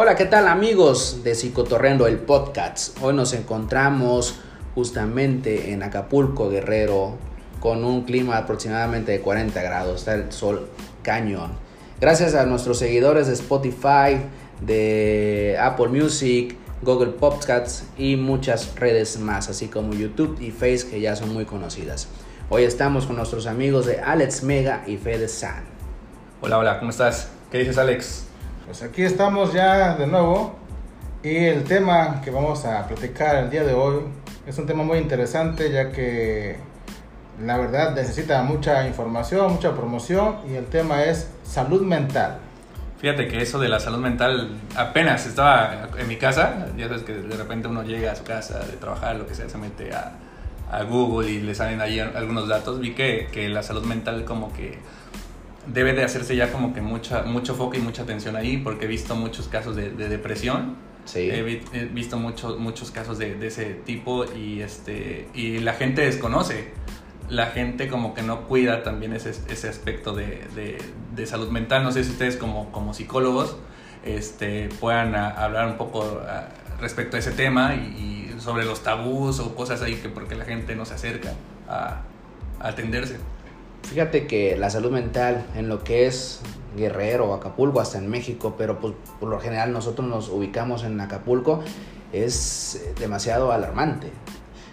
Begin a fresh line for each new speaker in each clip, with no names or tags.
Hola, ¿qué tal amigos de Psicotorrendo, el podcast? Hoy nos encontramos justamente en Acapulco, Guerrero, con un clima aproximadamente de 40 grados. Está el sol cañón. Gracias a nuestros seguidores de Spotify, de Apple Music, Google Podcasts y muchas redes más, así como YouTube y Face que ya son muy conocidas. Hoy estamos con nuestros amigos de Alex Mega y Fede San.
Hola, hola, ¿cómo estás? ¿Qué dices, Alex?
Pues aquí estamos ya de nuevo y el tema que vamos a platicar el día de hoy es un tema muy interesante ya que la verdad necesita mucha información, mucha promoción y el tema es salud mental.
Fíjate que eso de la salud mental apenas estaba en mi casa, ya sabes que de repente uno llega a su casa de trabajar, lo que sea, se mete a, a Google y le salen ahí algunos datos, vi que, que, la salud mental como que debe de hacerse ya como que mucha, mucho foco y mucha atención ahí, porque he visto muchos casos de, de depresión,
Sí.
he, he visto muchos muchos casos de, de ese tipo y, este, y la gente desconoce. La gente como que no cuida también ese, ese aspecto de, de, de salud mental. No sé si ustedes como, como psicólogos este, puedan a- hablar un poco a- respecto a ese tema y, y sobre los tabús o cosas ahí que porque la gente no se acerca a, a atenderse.
Fíjate que la salud mental en lo que es Guerrero, Acapulco, hasta en México, pero pues, por lo general nosotros nos ubicamos en Acapulco, es demasiado alarmante.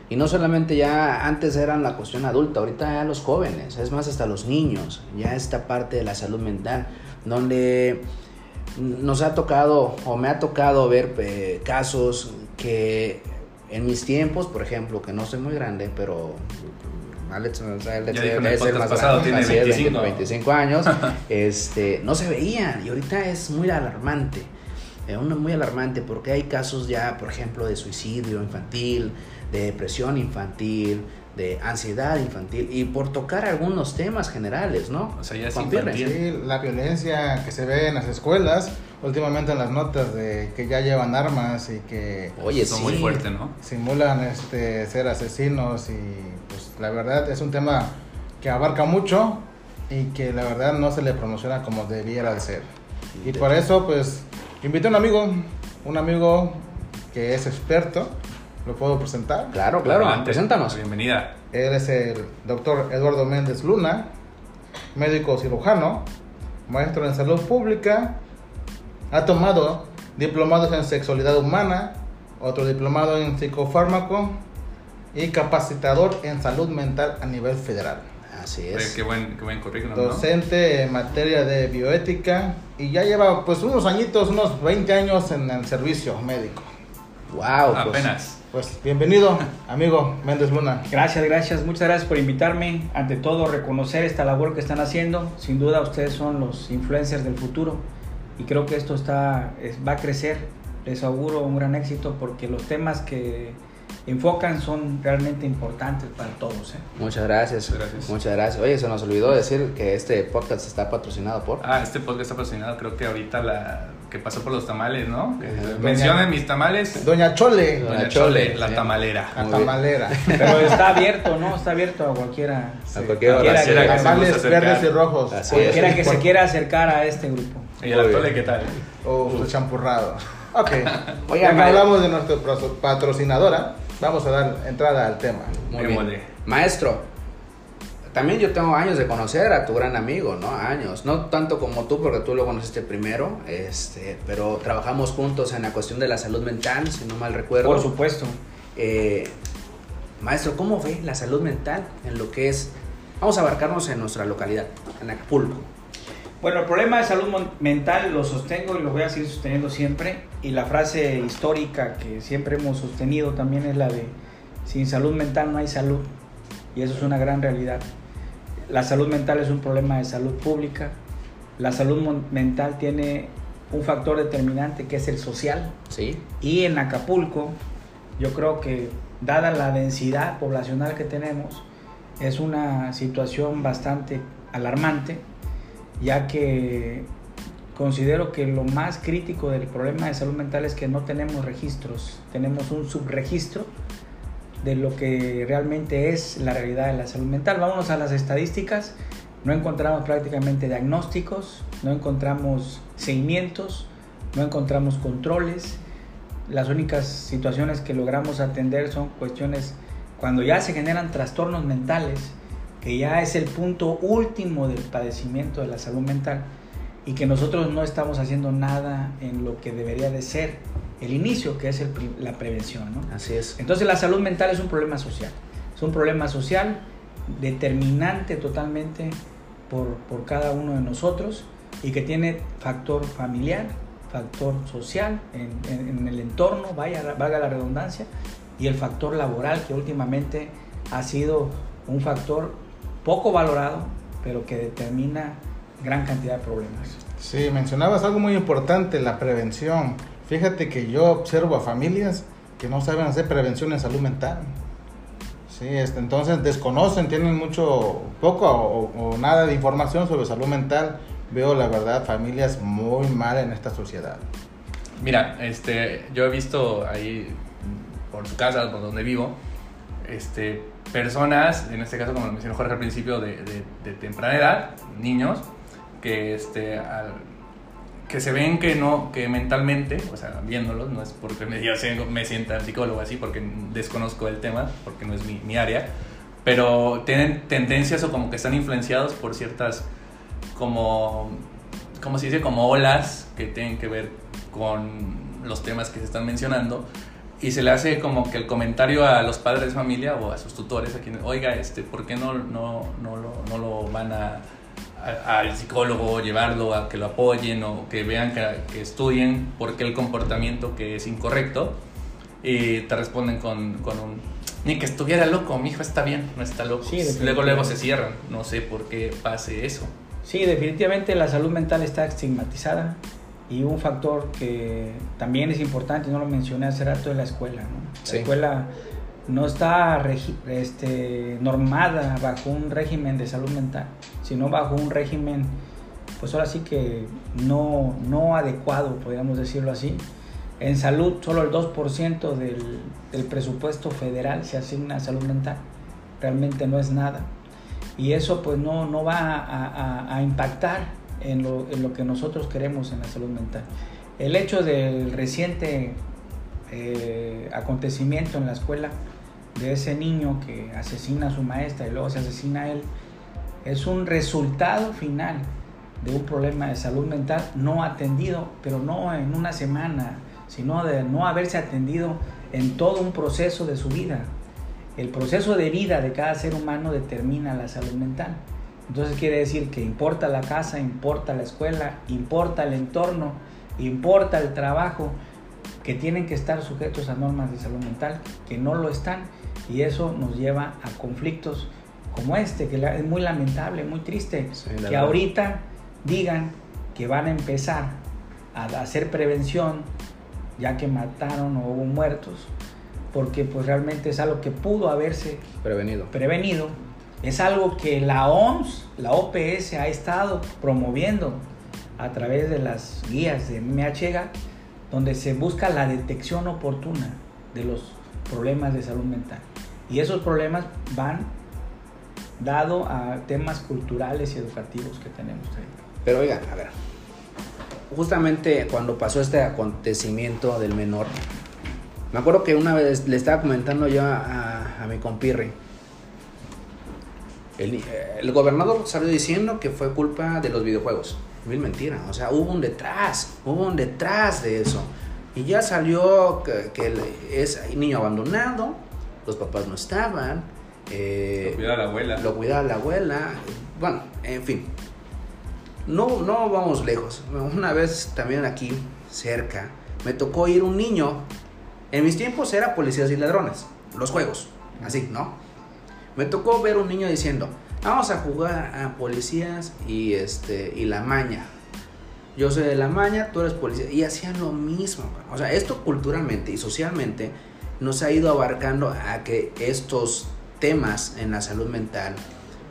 Y no solamente ya antes eran la cuestión adulta, ahorita ya los jóvenes, es más hasta los niños, ya esta parte de la salud mental, donde nos ha tocado o me ha tocado ver eh, casos que en mis tiempos, por ejemplo, que no soy muy grande, pero Alex, o sea, Alex
el
es el
podcast
más
pasado,
grande,
tiene
así es,
25.
25 años, este, no se veían y ahorita es muy alarmante. Es una- muy alarmante porque hay casos ya, por ejemplo, de suicidio infantil, de depresión infantil, de ansiedad infantil y por tocar algunos temas generales, ¿no?
O sea, ya es.
Sí, la violencia que se ve en las escuelas, últimamente en las notas de que ya llevan armas y que
Oye, sí.
muy fuerte, ¿no?
simulan este, ser asesinos y la verdad es un tema que abarca mucho y que la verdad no se le promociona como debiera de ser. Y por eso pues invité a un amigo, un amigo que es experto, lo puedo presentar.
Claro, claro,
Adelante.
preséntanos.
Bienvenida.
Él es el doctor Eduardo Méndez Luna, médico cirujano, maestro en salud pública, ha tomado diplomados en sexualidad humana, otro diplomado en psicofármaco y capacitador en salud mental a nivel federal.
Así
Oye,
es.
qué buen, qué buen currículum, ¿no?
Docente en materia de bioética y ya lleva pues unos añitos, unos 20 años en el servicio médico.
Wow, pues,
Apenas.
Pues bienvenido, amigo Méndez Luna.
Gracias, gracias, muchas gracias por invitarme. Ante todo, reconocer esta labor que están haciendo. Sin duda, ustedes son los influencers del futuro y creo que esto está, es- va a crecer. Les auguro un gran éxito porque los temas que enfocan son realmente importantes para todos. ¿eh?
Muchas gracias.
Gracias.
Muchas gracias. Oye, se nos olvidó decir que este podcast está patrocinado por.
Ah, este podcast está patrocinado, creo que ahorita la que pasó por los tamales, ¿no? Que mencionen mis tamales.
Doña Chole,
Doña
Doña
Chole,
Chole, la
sí.
tamalera.
la
Muy bien.
tamalera.
Pero está abierto, ¿no? Está abierto a cualquiera.
A cualquier.
Cualquiera que-
Tamales verdes y rojos.
Así
Cualquiera que se quiera acercar a este grupo.
¿Y el atole
bien.
qué tal?
O su champurrado. Ok.
Oiga,
ya que
ma-
hablamos de nuestra patrocinadora, vamos a dar entrada al tema.
Muy bien. Maestro, también yo tengo años de conocer a tu gran amigo, ¿no? Años. No tanto como tú, porque tú lo conociste primero, este, pero trabajamos juntos en la cuestión de la salud mental, si no mal recuerdo.
Por supuesto.
Eh, maestro, ¿cómo ve la salud mental en lo que es... Vamos a abarcarnos en nuestra localidad, en Acapulco.
Bueno, el problema de salud mental lo sostengo y lo voy a seguir sosteniendo siempre. Y la frase histórica que siempre hemos sostenido también es la de, sin salud mental no hay salud. Y eso es una gran realidad. La salud mental es un problema de salud pública. La salud mental tiene un factor determinante que es el social.
¿Sí?
Y en Acapulco, yo creo que dada la densidad poblacional que tenemos, es una situación bastante alarmante, ya que considero que lo más crítico del problema de salud mental es que no tenemos registros, tenemos un subregistro de lo que realmente es la realidad de la salud mental. Vámonos a las estadísticas, no encontramos prácticamente diagnósticos, no encontramos seguimientos, no encontramos controles, las únicas situaciones que logramos atender son cuestiones cuando ya se generan trastornos mentales, que ya es el punto último del padecimiento de la salud mental y que nosotros no estamos haciendo nada en lo que debería de ser el inicio, que es la prevención. ¿no?
Así es.
Entonces la salud mental es un problema social, es un problema social determinante totalmente por, por cada uno de nosotros y que tiene factor familiar, factor social en, en, el entorno, vaya, valga la redundancia, y el factor laboral que últimamente ha sido un factor poco valorado, pero que determina gran cantidad de problemas.
Sí, mencionabas algo muy importante, la prevención. Fíjate que yo observo a familias que no saben hacer prevención en salud mental. Sí, este, entonces desconocen, tienen mucho, poco o, o, nada de información sobre salud mental. Veo la verdad familias muy mal en esta sociedad.
Mira, este, yo he visto ahí por su casa, por donde vivo, este, personas, en este caso como lo mencionó Jorge al principio, de, de, de temprana edad, niños, que, este, al, que se ven que no, que mentalmente, o sea, viéndolos, no es porque me, me sienta psicólogo así, porque desconozco el tema, porque no es mi, mi área, pero tienen tendencias o como que están influenciados por ciertas, como, como se dice, como olas que tienen que ver con los temas que se están mencionando y se le hace como que el comentario a los padres de familia o a sus tutores, a quienes, oiga, este, ¿por qué no, no, no, lo, no lo van a, a, al psicólogo, llevarlo a que lo apoyen o que vean que, que, estudien por qué el comportamiento que es incorrecto? Y te responden con, con un, ni que estuviera loco, mi hijo está bien, no está loco. Sí, luego, luego se cierran, no sé por qué pase eso.
Sí, definitivamente la salud mental está estigmatizada y un factor que también es importante, no lo mencioné hace rato, es la escuela. ¿no? La
Sí.
escuela no está este, normada bajo un régimen de salud mental, sino bajo un régimen, pues ahora sí que no, no adecuado, podríamos decirlo así. En salud, solo el 2% del, del presupuesto federal se asigna a salud mental. Realmente no es nada. Y eso pues no, no va a, a- a impactar en lo, que nosotros queremos en la salud mental. El hecho del reciente eh, acontecimiento en la escuela de ese niño que asesina a su maestra y luego se asesina a él, es un resultado final de un problema de salud mental no atendido, pero no en una semana, sino de no haberse atendido en todo un proceso de su vida. El proceso de vida de cada ser humano determina la salud mental. Entonces quiere decir que importa la casa, importa la escuela, importa el entorno, importa el trabajo, que tienen que estar sujetos a normas de salud mental, que no lo están, y eso nos lleva a conflictos como este, que es muy lamentable, muy triste,
Sí,
que
verdad.
ahorita digan que van a empezar a hacer prevención, ya que mataron o hubo muertos, porque pues realmente es algo que pudo haberse
Prevenido.
prevenido, es algo que la OMS, la OPS ha estado promoviendo a través de las guías de MHGA, donde se busca la detección oportuna de los problemas de salud mental. Y esos problemas van dado a temas culturales y educativos que tenemos ahí.
Pero oigan, a ver. Justamente cuando pasó este acontecimiento del menor, me acuerdo que una vez le estaba comentando yo a, a- mi compirri. El, el gobernador salió diciendo que fue culpa de los videojuegos. Mil mentira. O sea, hubo un detrás. Hubo un detrás de eso. Y ya salió que, que es niño abandonado. Los papás no estaban. eh,
Lo cuida la abuela.
lo cuidaba la abuela. Bueno, en fin. No, no vamos lejos. Una vez también aquí, cerca, me tocó ir un niño. En mis tiempos era policías y ladrones. Los juegos. Así, ¿no? Me tocó ver un niño diciendo, vamos a jugar a policías y, este, y la maña. Yo soy de la maña, tú eres policía. Y hacían lo mismo. O sea, esto culturalmente y socialmente nos ha ido abarcando a que estos temas en la salud mental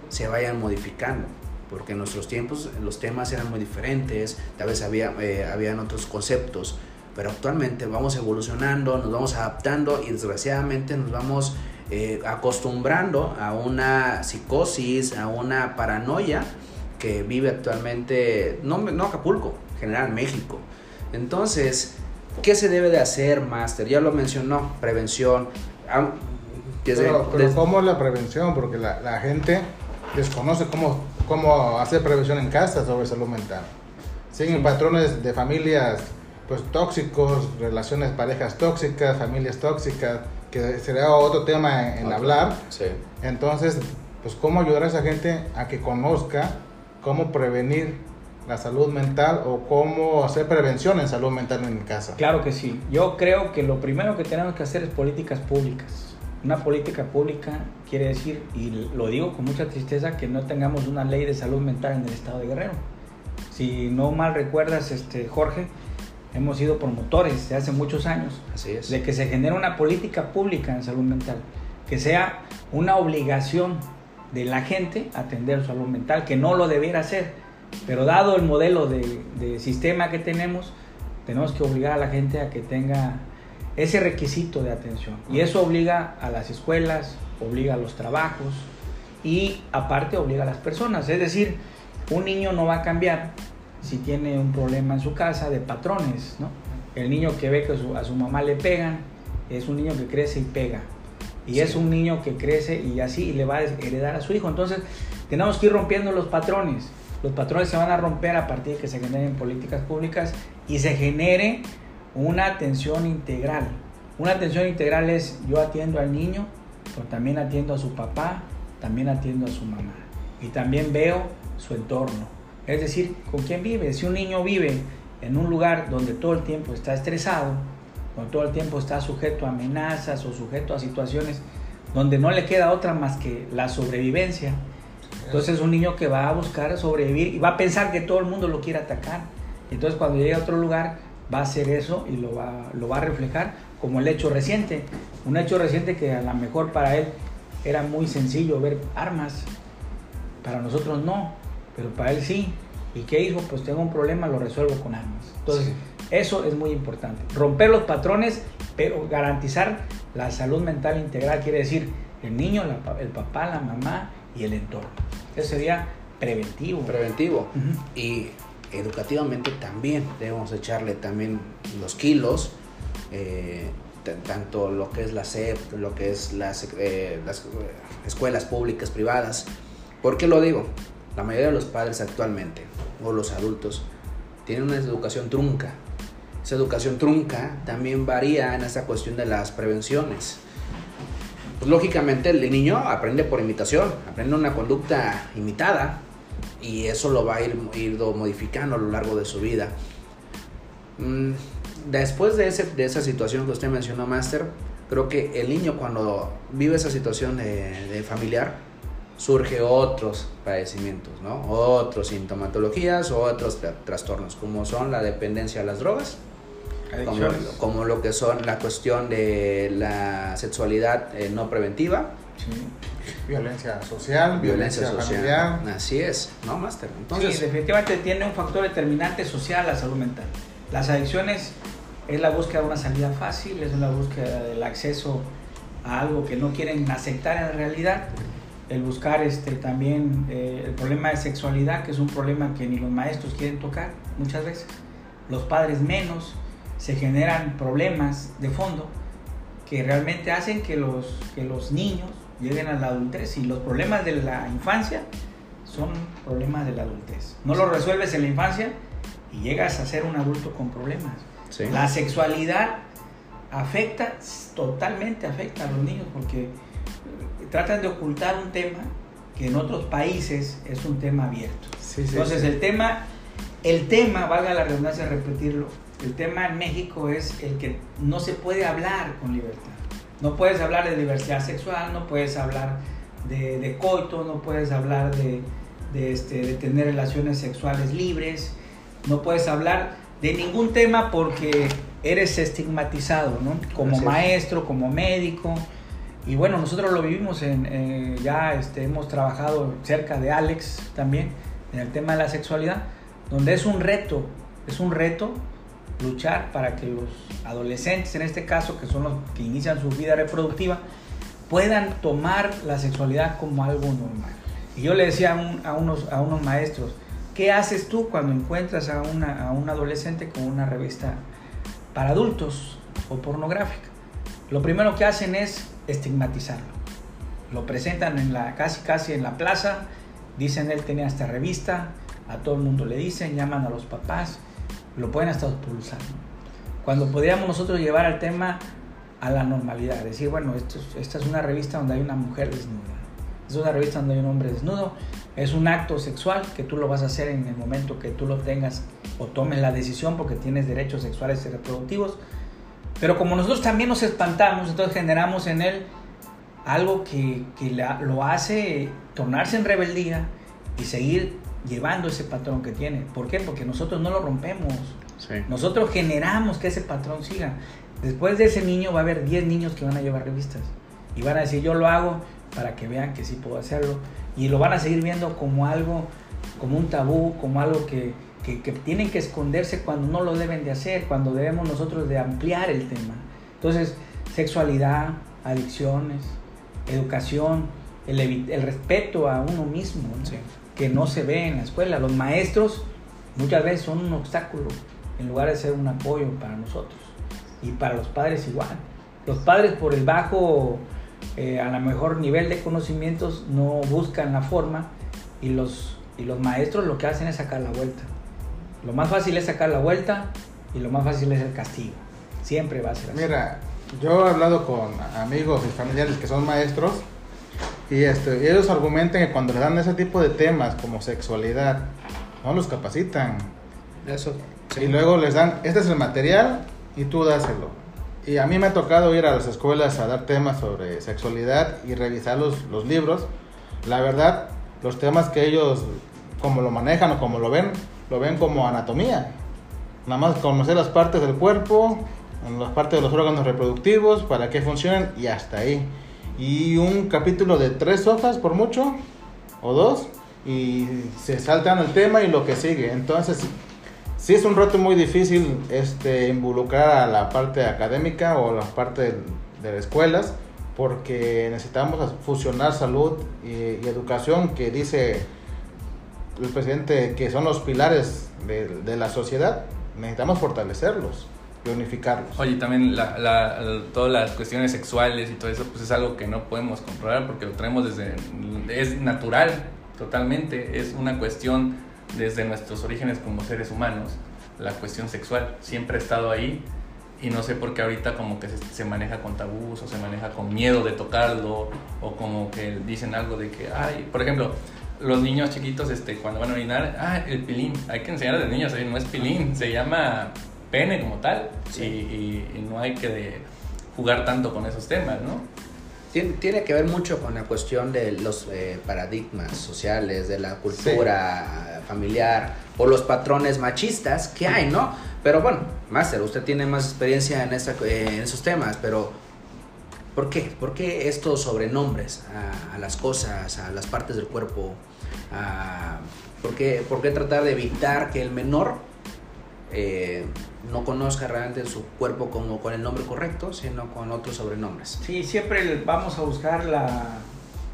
se vayan modificando. Porque en nuestros tiempos los temas eran muy diferentes, tal vez había, eh, habían otros conceptos, pero actualmente vamos evolucionando, nos vamos adaptando y desgraciadamente nos vamos eh, acostumbrando a una psicosis, a una paranoia que vive actualmente, no, no Acapulco, en general México. Entonces, ¿qué se debe de hacer, Master? Ya lo mencionó, prevención. Desde-
pero, pero
desde-
¿cómo es la prevención? Porque la, la gente desconoce cómo, cómo hacer prevención en casa sobre salud mental. Siguen patrones de familias pues tóxicos, relaciones, parejas tóxicas, familias tóxicas, que sería otro tema en, hablar.
Sí.
Entonces, pues cómo ayudar a esa gente a que conozca cómo prevenir la salud mental o cómo hacer prevención en salud mental en casa.
Claro que sí. Yo creo que lo primero que tenemos que hacer es políticas públicas. Una política pública quiere decir, y lo digo con mucha tristeza, que no tengamos una ley de salud mental en el estado de Guerrero. Si no mal recuerdas, este, Jorge, hemos sido promotores de hace muchos años
Así es.
de que se genere una política pública en salud mental, que sea una obligación de la gente atender su salud mental, que no lo debiera hacer, pero dado el modelo de, de sistema que tenemos, tenemos que obligar a la gente a que tenga ese requisito de atención. Y eso obliga a las escuelas, obliga a los trabajos y aparte obliga a las personas. Es decir, un niño no va a cambiar si tiene un problema en su casa de patrones, ¿no? El niño que ve que su- a su mamá le pegan es un niño que crece y pega. Y
Sí.
es un niño que crece y así le va a heredar a su hijo. Entonces, tenemos que ir rompiendo los patrones. Los patrones se van a romper a partir de que se generen políticas públicas y se genere una atención integral. Una atención integral es yo atiendo al niño, pero también atiendo a su papá, también atiendo a su mamá. Y también veo su entorno. Es decir, con quién vive. Si un niño vive en un lugar donde todo el tiempo está estresado, donde todo el tiempo está sujeto a amenazas o sujeto a situaciones donde no le queda otra más que la sobrevivencia. Entonces es un niño que va a buscar sobrevivir y va a pensar que todo el mundo lo quiere atacar. Entonces cuando llegue a otro lugar va a hacer eso y lo va, lo va a reflejar como el hecho reciente. Un hecho reciente que a lo mejor para él era muy sencillo ver armas. Para nosotros no, pero para él sí. ¿Y qué hizo? Pues tengo un problema, lo resuelvo con armas. Entonces,
Sí.
eso es muy importante. Romper los patrones, pero garantizar la salud mental integral quiere decir el niño, la el papá, la mamá y el entorno. Eso sería preventivo.
Preventivo. Y educativamente también debemos echarle también los kilos, eh, tanto lo que es la SEP, lo que es las, eh, las eh, escuelas públicas, privadas. ¿Por qué lo digo? La mayoría de los padres actualmente, o los adultos, tienen una educación trunca. Esa educación trunca también varía en esa cuestión de las prevenciones. Pues lógicamente el niño aprende por imitación, aprende una conducta imitada y eso lo va a ir, modificando a lo largo de su vida. Mm, Después de, ese, de esa situación que usted mencionó, Master, creo que el niño cuando vive esa situación de familiar, surge otros padecimientos, ¿no? Otras sintomatologías o otros tra- trastornos, como son la dependencia a las drogas, como, como lo que son la cuestión de la sexualidad eh, no preventiva,
Sí.
Violencia social, violencia, familiar.
Así es, ¿no, Master?
Entonces,
Entonces,
definitivamente tiene un factor determinante social la salud mental. Las adicciones es la búsqueda de una salida fácil, es la búsqueda del acceso a algo que no quieren aceptar en realidad, el buscar este, también eh, el problema de sexualidad, que es un problema que ni los maestros quieren tocar muchas veces, los padres menos, se generan problemas de fondo que realmente hacen que los, que los niños lleguen a la adultez y los problemas de la infancia son problemas de la adultez. No los resuelves en la infancia y llegas a ser un adulto con problemas.
sí.
La sexualidad afecta, totalmente afecta a los niños porque tratan de ocultar un tema que en otros países es un tema abierto.
Sí,
Entonces
sí.
el tema, el tema, valga la redundancia repetirlo, el tema en México es el que no se puede hablar con libertad. No puedes hablar de diversidad sexual, no puedes hablar de, de coito, no puedes hablar de, de, este, de tener relaciones sexuales libres, no puedes hablar de ningún tema porque eres estigmatizado, ¿no? Como maestro, como médico. Y bueno, nosotros lo vivimos en, eh, ya este, hemos trabajado cerca de Alex también en el tema de la sexualidad, donde es un reto, es un reto luchar para que los adolescentes, en este caso, que son los que inician su vida reproductiva, puedan tomar la sexualidad como algo normal. Y yo le decía a, un- a unos, a unos maestros, ¿qué haces tú cuando encuentras a, una, a un adolescente con una revista para adultos o pornográfica? Lo primero que hacen es estigmatizarlo. Lo presentan en la, casi casi en la plaza, dicen él tenía esta revista, a todo el mundo le dicen, llaman a los papás, lo pueden hasta expulsar. Cuando podríamos nosotros llevar al tema a la normalidad, decir, bueno, esto, esta es una revista donde hay una mujer desnuda, es una revista donde hay un hombre desnudo, es un acto sexual que tú lo vas a hacer en el momento que tú lo tengas o tomes la decisión porque tienes derechos sexuales y reproductivos. Pero como nosotros también nos espantamos, entonces generamos en él algo que, que lo hace tornarse en rebeldía y seguir llevando ese patrón que tiene. ¿Por qué? Porque nosotros no lo rompemos. Nosotros generamos que ese patrón siga. Después de ese niño va a haber 10 niños que van a llevar revistas. Y van a decir, yo lo hago para que vean que sí puedo hacerlo. Y lo van a seguir viendo como algo, como un tabú, como algo que, que, que tienen que esconderse cuando no lo deben de hacer, cuando debemos nosotros de ampliar el tema. Entonces, sexualidad, adicciones, educación, el, el respeto a uno mismo. ¿no? que no se ve en la escuela. Los maestros muchas veces son un obstáculo en lugar de ser un apoyo para nosotros. Y para los padres igual. Los padres por el bajo, eh, a lo mejor nivel de conocimientos, no buscan la forma y los, y los maestros lo que hacen es sacar la vuelta. Lo más fácil es sacar la vuelta y lo más fácil es el castigo. Siempre va a ser así.
Mira, yo he hablado con amigos y familiares que son maestros y este, ellos argumentan que cuando les dan ese tipo de temas como sexualidad, no los capacitan.
Eso.
Y luego les dan, este es el material y tú dáselo. Y a mí me ha tocado ir a las escuelas a dar temas sobre sexualidad y revisar los, los libros. La verdad, los temas que ellos, como lo manejan o como lo ven, lo ven como anatomía. Nada más conocer las partes del cuerpo, las partes de los órganos reproductivos, para qué funcionan y hasta ahí y un capítulo de tres hojas por mucho, o dos, y se saltan el tema y lo que sigue. Entonces, sí es un reto muy difícil este, involucrar a la parte académica o la parte de, las escuelas, porque necesitamos fusionar salud y, educación, que dice el presidente que son los pilares de, de la sociedad, necesitamos fortalecerlos unificarlos.
Oye, también la, todas las cuestiones sexuales y todo eso, pues es algo que no podemos controlar porque lo traemos desde... es natural, totalmente, es una cuestión desde nuestros orígenes como seres humanos, la cuestión sexual, siempre ha estado ahí y no sé por qué ahorita como que se, maneja con tabús o se maneja con miedo de tocarlo o como que dicen algo de que, ay, por ejemplo, los niños chiquitos este, cuando van a orinar, ah, el pilín, hay que enseñar a los niños, no es pilín, se llama pene como tal y, no hay que jugar tanto con esos temas, ¿no?
Tiene, que ver mucho con la cuestión de los eh, paradigmas sociales, de la cultura familiar o los patrones machistas que hay, ¿no? Pero bueno, Máster, usted tiene más experiencia en, esa, en esos temas, pero ¿por qué? ¿Por qué estos sobrenombres a, las cosas, a las partes del cuerpo? ¿por, qué, ¿Por qué tratar de evitar que el menor eh, no conozca realmente su cuerpo como con el nombre correcto, sino con otros sobrenombres.
Sí, siempre vamos a buscar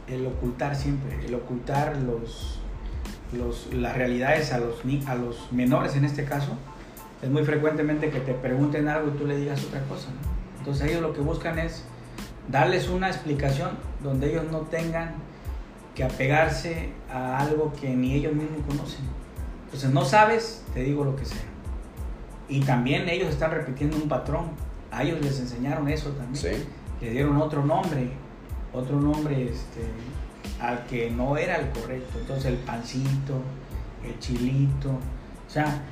el ocultar siempre, el ocultar los, las realidades a los menores en este caso. Es muy frecuentemente que te pregunten algo y tú le digas otra cosa. Entonces ellos lo que buscan es darles una explicación donde ellos no tengan que apegarse a algo que ni ellos mismos conocen. Entonces no sabes, te digo lo que sea. Y también ellos están repitiendo un patrón. A ellos les enseñaron eso también. Le dieron otro nombre, otro nombre este, al que no era el correcto. Entonces el pancito, el chilito. O sea,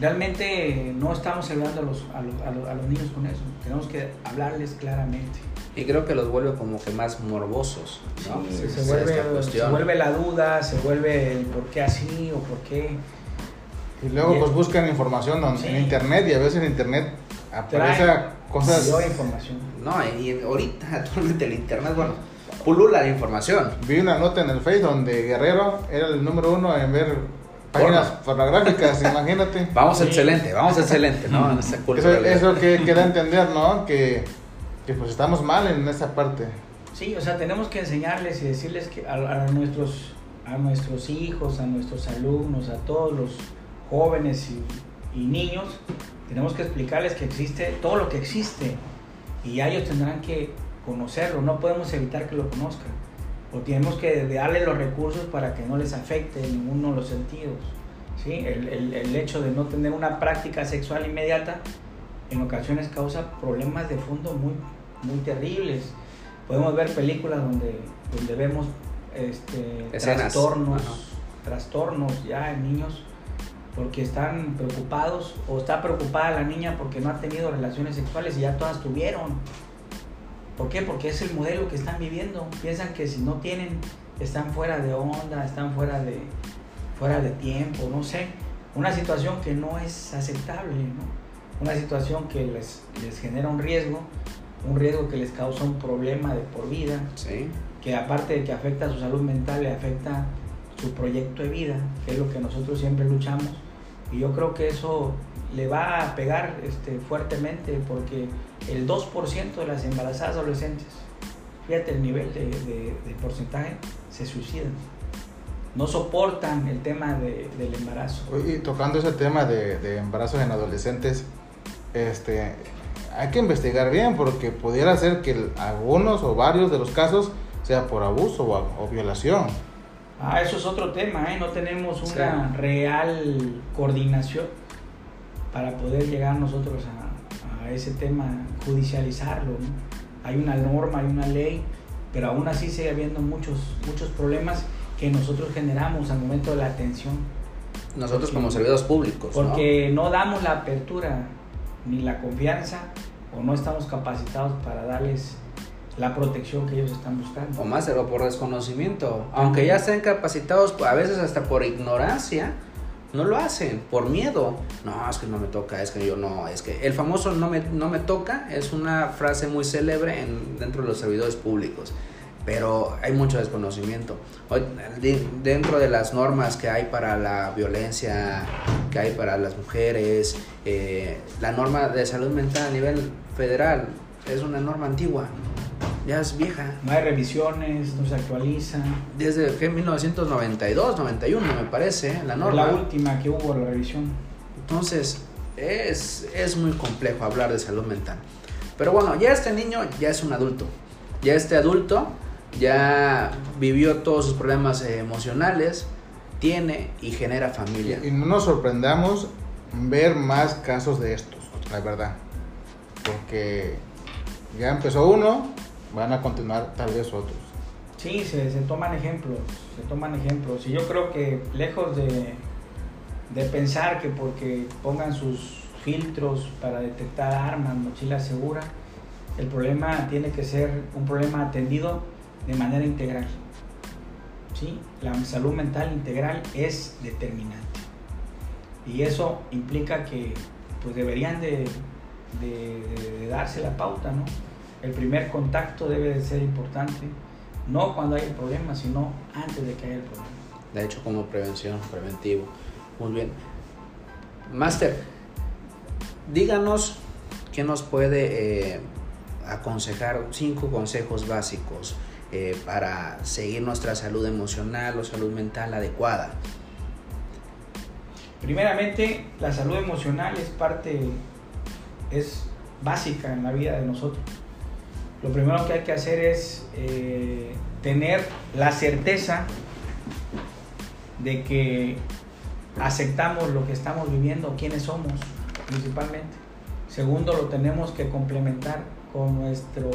realmente no estamos ayudando a los, a los, niños con eso. Tenemos que hablarles claramente.
Y creo que los vuelve como que más morbosos. ¿no?
se, vuelve, se, vuelve, la duda, se vuelve el por qué así o por qué
y luego pues buscan información en internet y a veces en internet aparece cosas...
información.
No, y ahorita actualmente el internet, bueno, pulula la información.
Vi una nota en el Face donde Guerrero era el número uno en ver páginas pornográficas, imagínate.
Vamos excelente, vamos excelente, ¿no?
eso, eso que queda entender, ¿no? Que, que, pues estamos mal en esa parte.
Sí, o sea, tenemos que enseñarles y decirles que a, a nuestros a nuestros hijos, a nuestros alumnos, a todos los jóvenes y, y niños, tenemos que explicarles que existe todo lo que existe y ellos tendrán que conocerlo, no podemos evitar que lo conozcan, o tenemos que darle los recursos para que no les afecte en ninguno de los sentidos. ¿sí? El, el, el hecho de no tener una práctica sexual inmediata en ocasiones causa problemas de fondo muy, muy terribles. Podemos ver películas donde, donde vemos este, trastornos,
Ajá.
trastornos ya en niños porque están preocupados o está preocupada la niña porque no ha tenido relaciones sexuales y ya todas tuvieron. ¿Por qué? Porque es el modelo que están viviendo. Piensan que si no tienen, están fuera de onda, están fuera de, fuera de tiempo, no sé. Una situación que no es aceptable, ¿no? Una situación que les, les genera un riesgo, un riesgo que les causa un problema de por vida,
Sí.
que aparte de que afecta a su salud mental, le afecta su proyecto de vida, que es lo que nosotros siempre luchamos. Y yo creo que eso le va a pegar este, fuertemente porque el 2% de las embarazadas adolescentes, fíjate el nivel de, de- de porcentaje, se suicidan. No soportan el tema de- del embarazo.
Y tocando ese tema de, embarazos en adolescentes, este, hay que investigar bien porque pudiera ser que algunos o varios de los casos sea por abuso o, o violación.
Ah, eso es otro tema, ¿eh? No tenemos
Sí.
una real coordinación para poder llegar nosotros a, a ese tema, judicializarlo. ¿no? Hay una norma, hay una ley, pero aún así sigue habiendo muchos, muchos problemas que nosotros generamos al momento de la atención.
Nosotros como servidores públicos, ¿no?
Porque no damos la apertura ni la confianza o no estamos capacitados para darles la protección que ellos están buscando.
O más, o por desconocimiento. Aunque ya estén capacitados, a veces hasta por ignorancia, no lo hacen, por miedo. No, es que no me toca, es que yo no, es que el famoso no me, no me toca es una frase muy célebre en, dentro de los servidores públicos. Pero hay mucho desconocimiento. Dentro de las normas que hay para la violencia, que hay para las mujeres, eh, la norma de salud mental a nivel federal es una norma antigua, ya es vieja.
No hay revisiones, no se actualizan.
Desde que 1992, 91 me parece, la
La
norma.
última que hubo la revisión.
Entonces, es, es muy complejo hablar de salud mental. Pero bueno, ya este niño ya es un adulto. Ya este adulto ya vivió todos sus problemas eh, emocionales, tiene y genera familia.
Y no nos sorprendamos ver más casos de estos, la verdad. Porque ya empezó uno, van a continuar tal vez otros.
Sí, se, se toman ejemplos, se toman ejemplos. Y yo creo que lejos de, de pensar que porque pongan sus filtros para detectar armas, mochila segura, el problema tiene que ser un problema atendido de manera integral. ¿Sí? La salud mental integral es determinante. Y eso implica que pues deberían de, de- de- darse la pauta, ¿no? El primer contacto debe de ser importante, no cuando hay el problema, sino antes de que haya el problema.
De hecho, como prevención, preventivo. Muy bien. Master, díganos qué nos puede eh, aconsejar, cinco consejos básicos eh, para seguir nuestra salud emocional o salud mental adecuada.
Primeramente, la salud emocional es parte, es básica en la vida de nosotros. Lo primero que hay que hacer es eh, tener la certeza de que aceptamos lo que estamos viviendo, quiénes somos principalmente. Segundo, lo tenemos que complementar con nuestro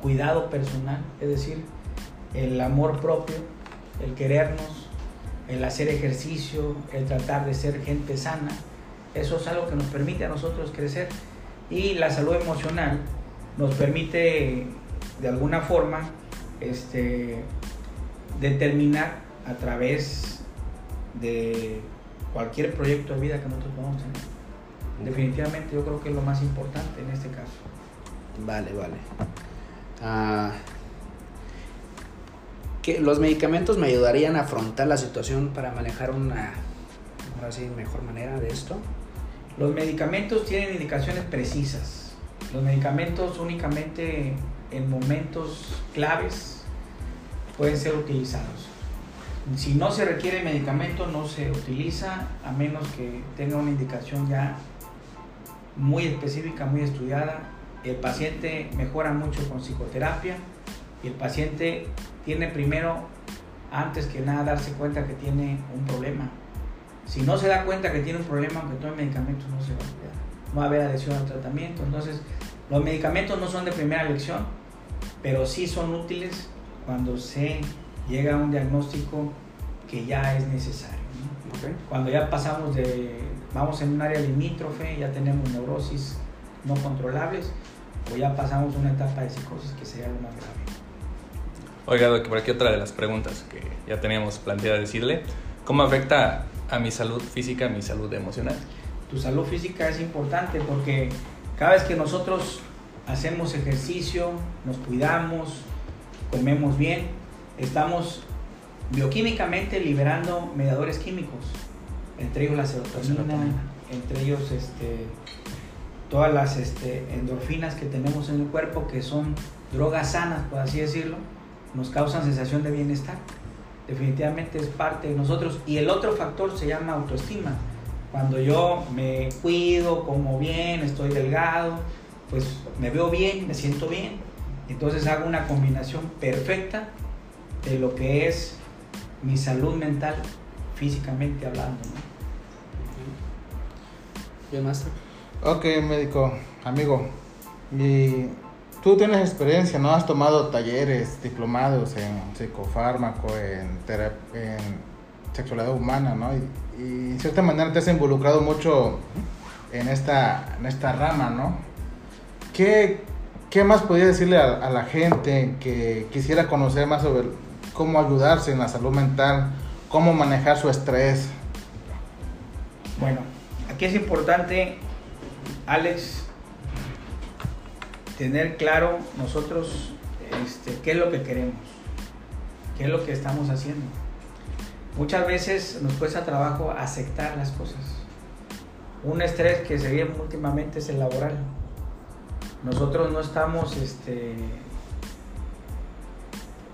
cuidado personal, es decir, el amor propio, el querernos, el hacer ejercicio, el tratar de ser gente sana. Eso es algo que nos permite a nosotros crecer. Y la salud emocional nos permite, de alguna forma, este, determinar a través de cualquier proyecto de vida que nosotros podamos tener. Definitivamente yo creo que es lo más importante en este caso.
Vale, vale. Ah, que los medicamentos me ayudarían a afrontar la situación para manejar una ahora sí, mejor manera de esto.
Los medicamentos tienen indicaciones precisas. Los medicamentos únicamente en momentos claves pueden ser utilizados. Si no se requiere medicamento, no se utiliza a menos que tenga una indicación ya muy específica, muy estudiada. El paciente mejora mucho con psicoterapia y el paciente tiene primero, antes que nada, darse cuenta que tiene un problema. Si no se da cuenta que tiene un problema, aunque tome medicamentos, no se va a cuidar. No va a haber adhesión al tratamiento. Entonces, los medicamentos no son de primera elección, pero sí son útiles cuando se llega a un diagnóstico que ya es necesario. Cuando ya pasamos de, vamos en un área limítrofe, ya tenemos neurosis no controlables, o ya pasamos una etapa de psicosis que sería lo más grave.
Oiga, por aquí otra de las preguntas que ya teníamos planteada decirle. ¿Cómo afecta a mi salud física, a mi salud emocional?
Tu salud física es importante porque cada vez que nosotros hacemos ejercicio, nos cuidamos, comemos bien, estamos bioquímicamente liberando mediadores químicos, entre ellos la serotonina, entre ellos este, todas las este, endorfinas que tenemos en el cuerpo, que son drogas sanas, por así decirlo, nos causan sensación de bienestar. Definitivamente es parte de nosotros. Y el otro factor se llama autoestima. Cuando yo me cuido, como bien, estoy delgado, pues me veo bien, me siento bien. Entonces hago una combinación perfecta de lo que es mi salud mental físicamente hablando.
Bien, maestro.
Ok, médico, amigo. Y tú tienes experiencia, ¿no? Has tomado talleres, diplomados en psicofármaco, en, en sexualidad humana, ¿no? Y, y, cierta manera te has involucrado mucho en esta, en esta rama, ¿no? ¿Qué, qué más podría decirle a, a la gente que quisiera conocer más sobre cómo ayudarse en la salud mental, cómo manejar su estrés.
Bueno, aquí es importante, Alex, tener claro nosotros este, qué es lo que queremos, qué es lo que estamos haciendo. Muchas veces nos cuesta trabajo aceptar las cosas. Un estrés que se últimamente es el laboral. Nosotros no estamos este,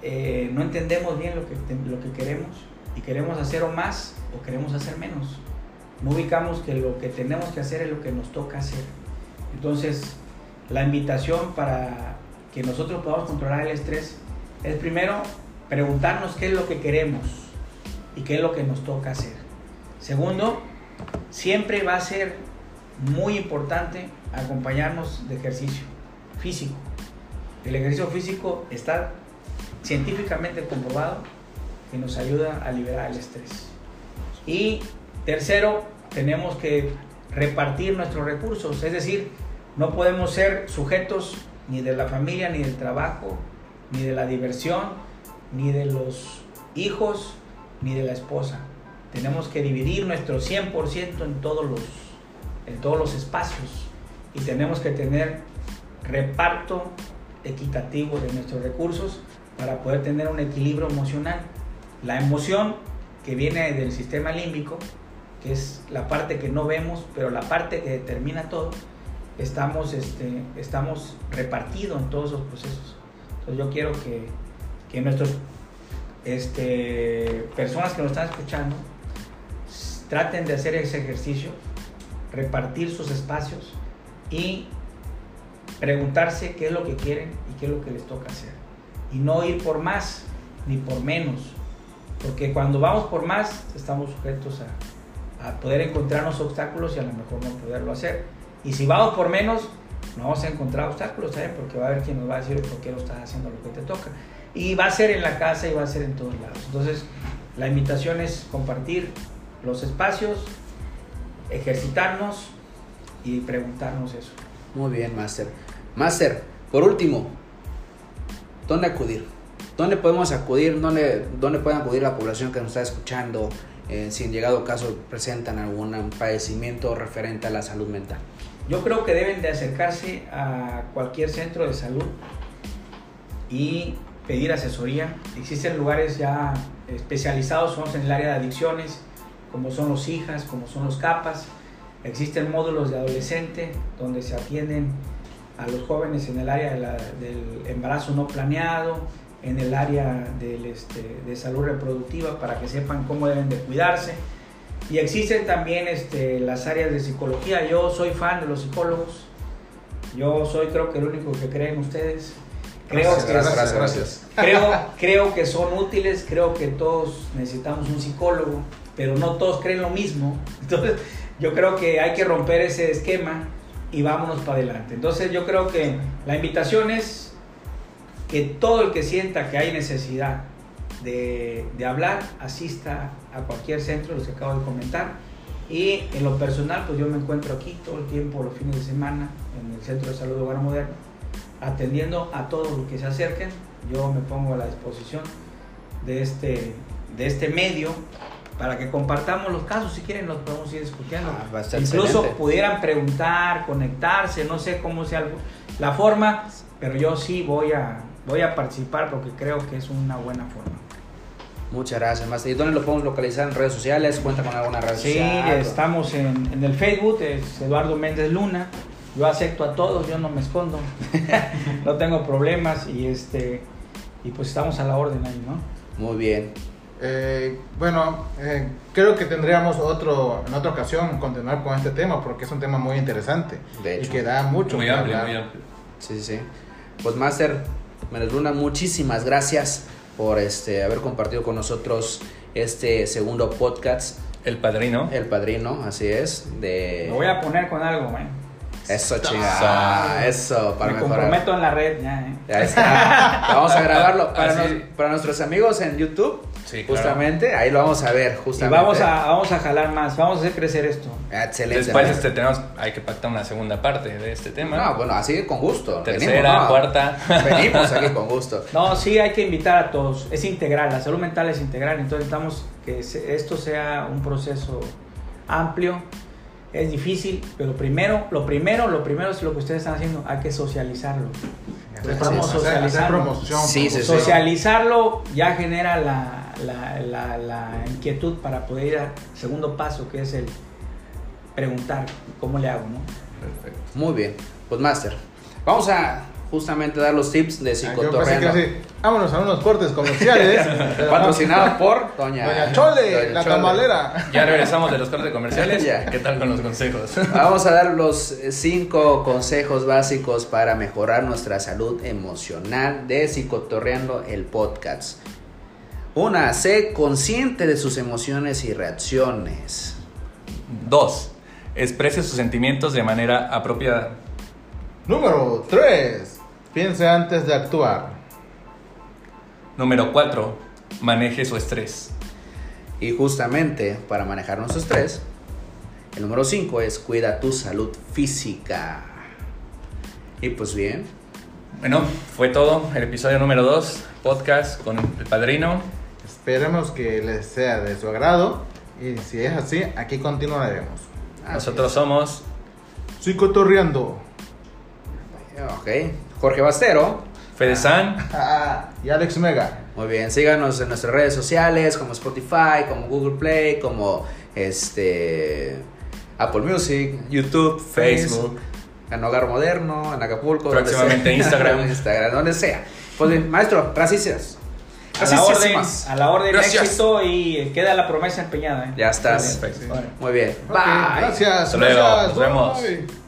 eh, no entendemos bien lo que, lo que queremos y queremos hacer o más o queremos hacer menos. No ubicamos que lo que tenemos que hacer es lo que nos toca hacer. Entonces, la invitación para que nosotros podamos controlar el estrés es primero preguntarnos qué es lo que queremos y qué es lo que nos toca hacer. Segundo, siempre va a ser muy importante acompañarnos de ejercicio físico. El ejercicio físico está científicamente comprobado que nos ayuda a liberar el estrés. Y tercero, tenemos que repartir nuestros recursos, es decir, no podemos ser sujetos ni de la familia, ni del trabajo, ni de la diversión, ni de los hijos, ni de la esposa. Tenemos que dividir nuestro 100% en todos los en todos los espacios y tenemos que tener reparto equitativo de nuestros recursos para poder tener un equilibrio emocional. La emoción que viene del sistema límbico, que es la parte que no vemos, pero la parte que determina todo, estamos, este, estamos repartidos en todos esos procesos. Entonces yo quiero que, que nuestros este, personas que nos están escuchando traten de hacer ese ejercicio, repartir sus espacios y preguntarse qué es lo que quieren y qué es lo que les toca hacer y no ir por más ni por menos. Porque cuando vamos por más, estamos sujetos a, poder encontrarnos obstáculos y a lo mejor no poderlo hacer. Y si vamos por menos, no vamos a encontrar obstáculos, ¿sabes? Porque va a haber quien nos va a decir por qué no estás haciendo lo que te toca. Y va a ser en la casa y va a ser en todos lados. Entonces, la invitación es compartir los espacios, ejercitarnos y preguntarnos eso.
Muy bien, Master. Master, por último, ¿dónde acudir? ¿Dónde podemos acudir? ¿Dónde, dónde pueden acudir la población que nos está escuchando? Eh, si en llegado caso presentan algún padecimiento referente a la salud mental.
Yo creo que deben de acercarse a cualquier centro de salud y pedir asesoría. Existen lugares ya especializados, son en el área de adicciones, como son los hijas, como son los capas. Existen módulos de adolescente donde se atienden a los jóvenes en el área del embarazo no planeado, en el área del, este, de salud reproductiva para que sepan cómo deben de cuidarse. Y existen también este, las áreas de psicología. Yo soy fan de los psicólogos. Yo soy creo que el único que creen ustedes. Creo
Gracias,
que,
gracias,
gracias.
creo, creo que son útiles, creo que todos necesitamos un psicólogo, pero no todos creen lo mismo. Entonces, yo creo que hay que romper ese esquema y vámonos para adelante. Entonces, yo creo que la invitación es que todo el que sienta que hay necesidad de, de hablar, asista a cualquier centro, los que acabo de comentar. Y en lo personal, pues yo me encuentro aquí todo el tiempo, los fines de semana, en el Centro de Salud Hogar Moderno, atendiendo a todos los que se acerquen. Yo me pongo a la disposición de este, de este medio para que compartamos los casos. Si quieren, los podemos ir discutiendo.
Ah,
Incluso
excelente.
pudieran preguntar, conectarse, no sé cómo sea la forma, pero yo sí voy a, voy a participar porque creo que es una buena forma.
Muchas gracias, Master. ¿Y dónde lo podemos localizar en redes sociales? ¿Cuenta con alguna red
Sí,
social?
estamos en, en el Facebook, es Eduardo Méndez Luna. Yo acepto a todos, yo no me escondo. no tengo problemas y este y pues estamos a la orden ahí, ¿no?
Muy bien.
Eh, bueno, eh, creo que tendríamos otro, en otra ocasión continuar con este tema porque es un tema muy interesante
De
y
hecho.
que da mucho
Muy amplio,
hablar.
muy amplio.
Sí, sí, sí. Pues Master Luna, muchísimas gracias por este haber compartido con nosotros este segundo podcast,
El padrino.
El Padrino, así es, de...
Lo voy a poner con algo, ¿eh?
Eso, chingada. Eso, para
me
mejorar.
comprometo en la red ya, ¿eh?
Ya está. Vamos a grabarlo para,
Así.
nos- para nuestros amigos en YouTube.
Sí, claro.
justamente, ahí lo vamos a ver.
Y
Justamente.
vamos a, vamos a jalar más, vamos a hacer crecer esto.
Excelente.
Después este, tenemos, hay que pactar una segunda parte de este tema.
No, bueno, así con gusto.
Tercera,
Venimos, ¿no?
cuarta.
Venimos aquí con gusto.
No, sí, hay que invitar a todos. Es integral, la salud mental es integral. Entonces necesitamos que esto sea un proceso amplio. Es difícil, pero primero, lo primero, lo primero es lo que ustedes están haciendo. Hay que socializarlo.
Sí, sí, sí.
promoción.
Socializarlo ya genera la, la- la- la inquietud para poder ir al segundo paso, que es el preguntar cómo le hago, ¿no?
Perfecto.
Muy bien. Pues, Master, vamos a justamente dar los tips de
Ah,
psicotorreando.
así, vámonos a unos cortes comerciales.
Patrocinado por Doña,
Doña Chole,
Doña
la
Chole.
tamalera.
Ya regresamos de los cortes comerciales.
Ya.
¿Qué tal con los consejos?
Vamos a dar los cinco consejos básicos para mejorar nuestra salud emocional de Psicotorreando el podcast. Una, sé consciente de sus emociones y reacciones.
Dos, exprese sus sentimientos de manera apropiada.
Número 3. Piense antes de actuar.
Número cuatro, maneje su estrés.
Y justamente para manejar nuestro estrés, el número 5 es cuida tu salud física. Y pues bien,
Bueno, fue todo. El episodio número dos, podcast con el padrino.
Esperemos que les sea de su agrado. Y si es así, aquí continuaremos.
así
Nosotros somos
Psicotorreando.
es. Ok, Jorge Bastero.
Fede San.
Ah, y Alex Mega.
Muy bien, síganos en nuestras redes sociales como Spotify, como Google Play, como este Apple Music, YouTube, Facebook, en Hogar Moderno, en Acapulco, donde
Próximamente
sea.
Instagram.
Instagram, donde sea. Pues bien, maestro, gracias.
A la orden,
Gracias.
a la orden
Gracias.
éxito y queda la promesa empeñada. ¿eh?
Ya estás.
Muy bien.
Muy.
Ok,
Bye.
gracias.
Hasta luego,
gracias,
nos vemos.
bye.